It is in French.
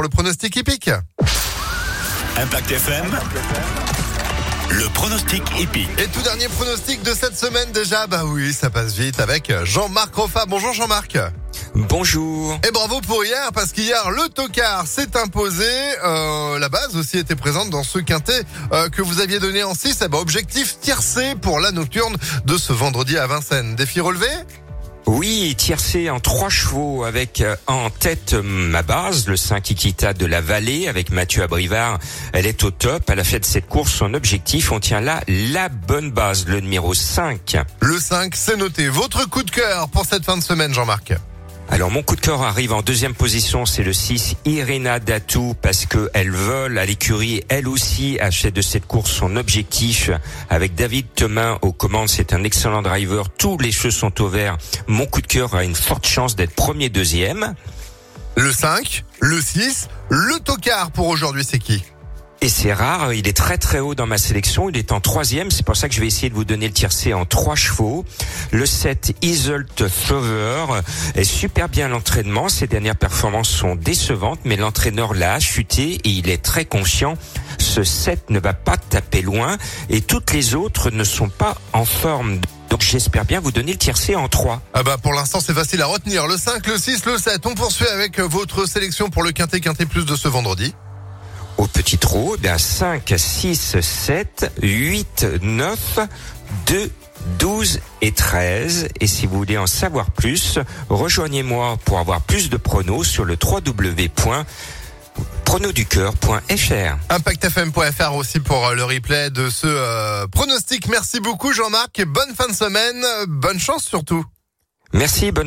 pour le pronostic hippique. Impact FM. Le pronostic épique. Et tout dernier pronostic de cette semaine déjà, bah oui, ça passe vite avec Jean-Marc Roffa. Bonjour Jean-Marc. Bonjour. Et bravo pour hier, parce qu'hier, le tocard s'est imposé. Euh, la base aussi était présente dans ce quintet euh, que vous aviez donné en 6. Eh ben, objectif tiercé pour la nocturne de ce vendredi à Vincennes. Défi relevé? Tiercé en trois chevaux avec euh, en tête euh, ma base, le 5 Ikita de la Vallée avec Mathieu Abrivard. Elle est au top. Elle a fait de cette course son objectif. On tient là la bonne base, le numéro 5. Le 5, c'est noté. Votre coup de cœur pour cette fin de semaine, Jean-Marc? Alors mon coup de cœur arrive en deuxième position, c'est le 6 Irina Datou parce que elle vole à l'écurie, elle aussi a fait de cette course son objectif avec David Thomas aux commandes, c'est un excellent driver, tous les cheveux sont au. Mon coup de cœur a une forte chance d'être premier deuxième. Le 5, le 6, le tocard pour aujourd'hui, c'est qui? Et c'est rare, il est très très haut dans ma sélection, il est en troisième, c'est pour ça que je vais essayer de vous donner le tiercé en trois chevaux. Le 7 Isolt Thrower est super bien l'entraînement, ses dernières performances sont décevantes, mais l'entraîneur l'a chuté et il est très conscient. Ce 7 ne va pas taper loin et toutes les autres ne sont pas en forme. Donc j'espère bien vous donner le tiercé en 3. Ah bah pour l'instant c'est facile à retenir. Le 5, le 6, le 7. On poursuit avec votre sélection pour le Quintet Quintet Plus de ce vendredi au petit trou, eh bien 5, 6, 7, 8, 9, 2, 12 et 13. Et si vous voulez en savoir plus, rejoignez-moi pour avoir plus de pronos sur le www.pronosducœur.fr. ImpactFM.fr aussi pour euh, le replay de ce euh, pronostic. Merci beaucoup Jean-Marc et bonne fin de semaine. Bonne chance surtout. Merci, bonne